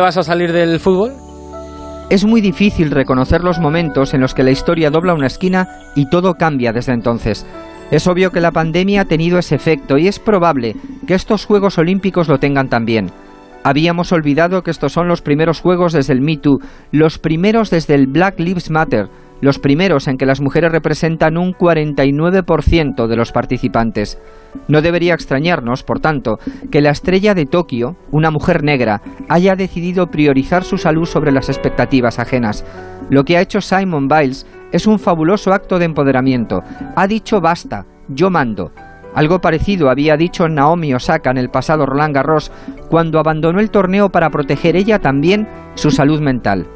vas a salir del fútbol? Es muy difícil reconocer los momentos en los que la historia dobla una esquina y todo cambia desde entonces. Es obvio que la pandemia ha tenido ese efecto y es probable que estos Juegos Olímpicos lo tengan también. Habíamos olvidado que estos son los primeros Juegos desde el Me Too, los primeros desde el Black Lives Matter, los primeros en que las mujeres representan un 49% de los participantes. No debería extrañarnos, por tanto, que la estrella de Tokio, una mujer negra, haya decidido priorizar su salud sobre las expectativas ajenas. Lo que ha hecho Simon Biles es un fabuloso acto de empoderamiento. Ha dicho basta, yo mando. Algo parecido había dicho Naomi Osaka en el pasado Roland Garros cuando abandonó el torneo para proteger ella también su salud mental.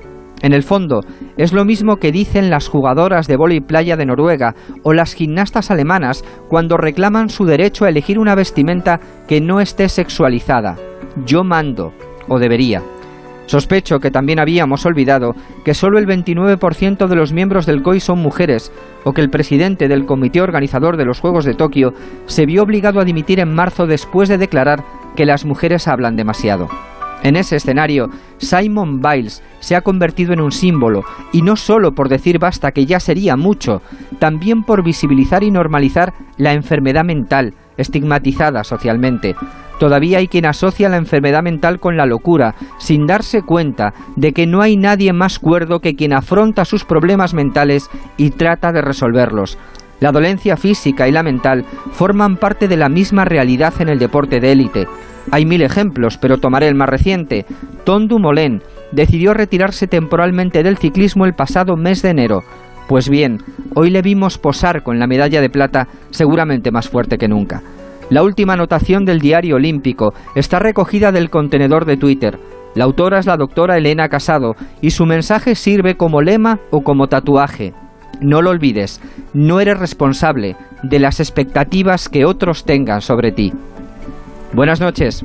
En el fondo, es lo mismo que dicen las jugadoras de vóley playa de Noruega o las gimnastas alemanas cuando reclaman su derecho a elegir una vestimenta que no esté sexualizada. Yo mando, o debería. Sospecho que también habíamos olvidado que solo el 29% de los miembros del COI son mujeres, o que el presidente del comité organizador de los Juegos de Tokio se vio obligado a dimitir en marzo después de declarar que las mujeres hablan demasiado. En ese escenario, Simon Biles se ha convertido en un símbolo, y no solo por decir basta que ya sería mucho, también por visibilizar y normalizar la enfermedad mental, estigmatizada socialmente. Todavía hay quien asocia la enfermedad mental con la locura, sin darse cuenta de que no hay nadie más cuerdo que quien afronta sus problemas mentales y trata de resolverlos. La dolencia física y la mental forman parte de la misma realidad en el deporte de élite. Hay mil ejemplos, pero tomaré el más reciente. Tom Dumoulin decidió retirarse temporalmente del ciclismo el pasado mes de enero. Pues bien, hoy le vimos posar con la medalla de plata seguramente más fuerte que nunca. La última anotación del diario olímpico está recogida del contenedor de Twitter. La autora es la doctora Elena Casado y su mensaje sirve como lema o como tatuaje. No lo olvides, no eres responsable de las expectativas que otros tengan sobre ti. Buenas noches.